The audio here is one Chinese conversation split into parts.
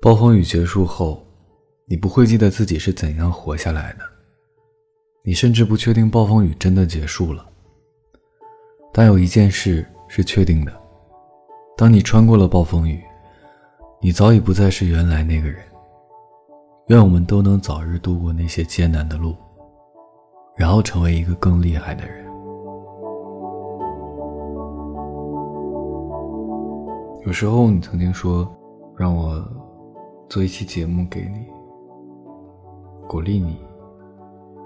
暴风雨结束后，你不会记得自己是怎样活下来的，你甚至不确定暴风雨真的结束了。但有一件事是确定的：当你穿过了暴风雨，你早已不再是原来那个人。愿我们都能早日度过那些艰难的路，然后成为一个更厉害的人。有时候你曾经说，让我做一期节目给你，鼓励你，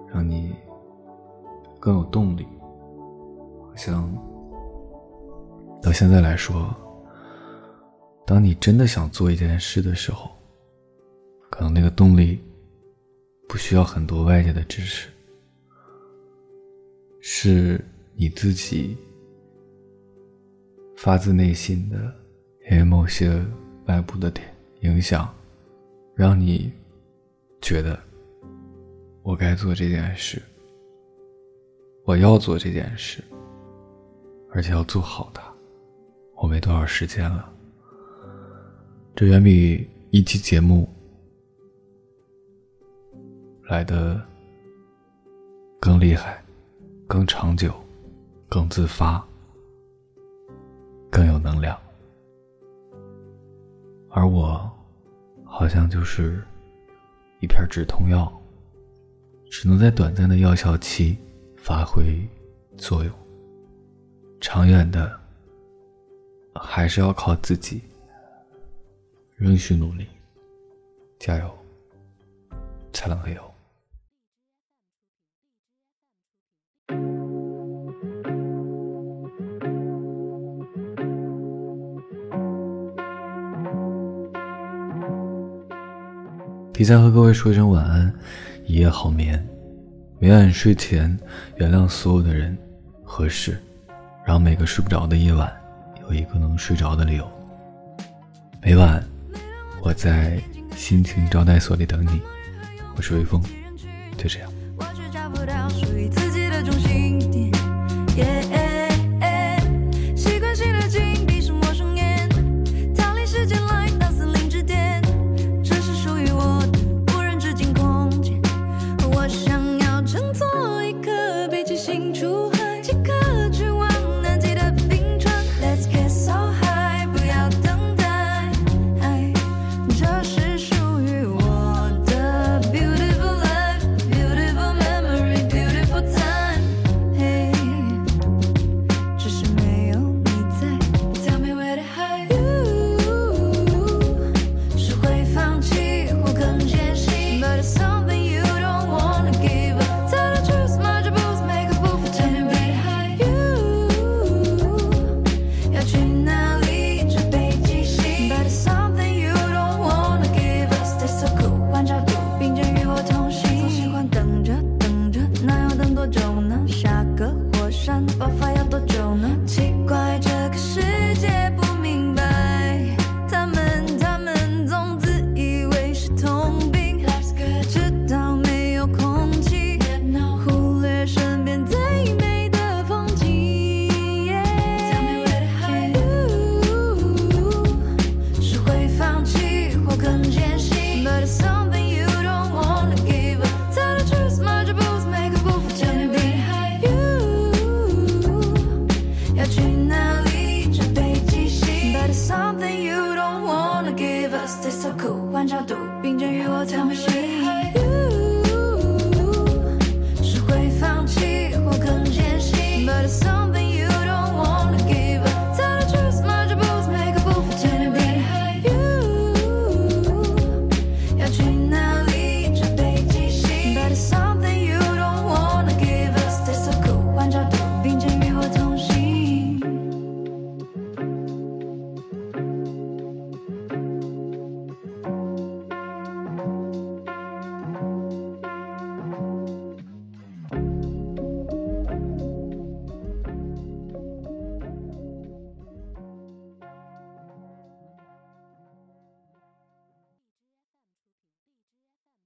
让你更有动力。好像到现在来说，当你真的想做一件事的时候，可能那个动力不需要很多外界的支持，是你自己发自内心的。因为某些外部的点影响，让你觉得我该做这件事，我要做这件事，而且要做好它。我没多少时间了，这远比一期节目来的更厉害、更长久、更自发、更有能量。而我，好像就是一片止痛药，只能在短暂的药效期发挥作用。长远的，还是要靠自己，仍需努力，加油，灿烂黑油。提前和各位说一声晚安，一夜好眠。每晚睡前原谅所有的人和事，让每个睡不着的夜晚有一个能睡着的理由。每晚我在心情招待所里等你，我是微风，就这样。